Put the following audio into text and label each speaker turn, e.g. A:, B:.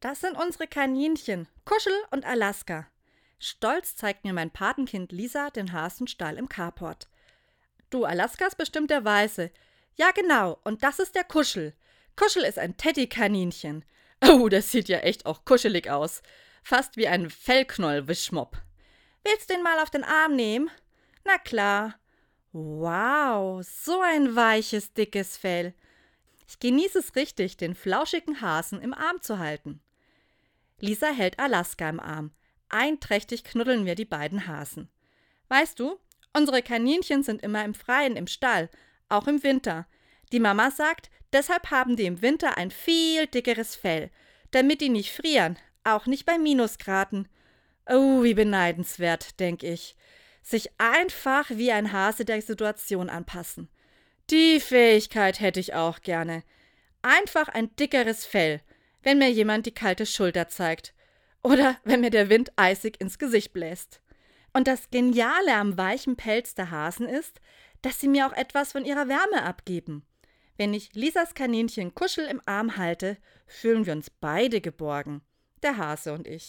A: Das sind unsere Kaninchen, Kuschel und Alaska. Stolz zeigt mir mein Patenkind Lisa den Hasenstall im Carport. Du, Alaska ist bestimmt der Weiße. Ja, genau, und das ist der Kuschel. Kuschel ist ein Teddy-Kaninchen. Oh, das sieht ja echt auch kuschelig aus. Fast wie ein Fellknoll-Wischmopp. Willst du den mal auf den Arm nehmen? Na klar. Wow, so ein weiches, dickes Fell. Ich genieße es richtig, den flauschigen Hasen im Arm zu halten. Lisa hält Alaska im Arm. Einträchtig knuddeln wir die beiden Hasen. Weißt du, unsere Kaninchen sind immer im Freien im Stall, auch im Winter. Die Mama sagt, deshalb haben die im Winter ein viel dickeres Fell, damit die nicht frieren, auch nicht bei Minusgraden. Oh, wie beneidenswert, denke ich. Sich einfach wie ein Hase der Situation anpassen. Die Fähigkeit hätte ich auch gerne. Einfach ein dickeres Fell, wenn mir jemand die kalte Schulter zeigt. Oder wenn mir der Wind eisig ins Gesicht bläst. Und das Geniale am weichen Pelz der Hasen ist, dass sie mir auch etwas von ihrer Wärme abgeben. Wenn ich Lisas Kaninchen Kuschel im Arm halte, fühlen wir uns beide geborgen, der Hase und ich.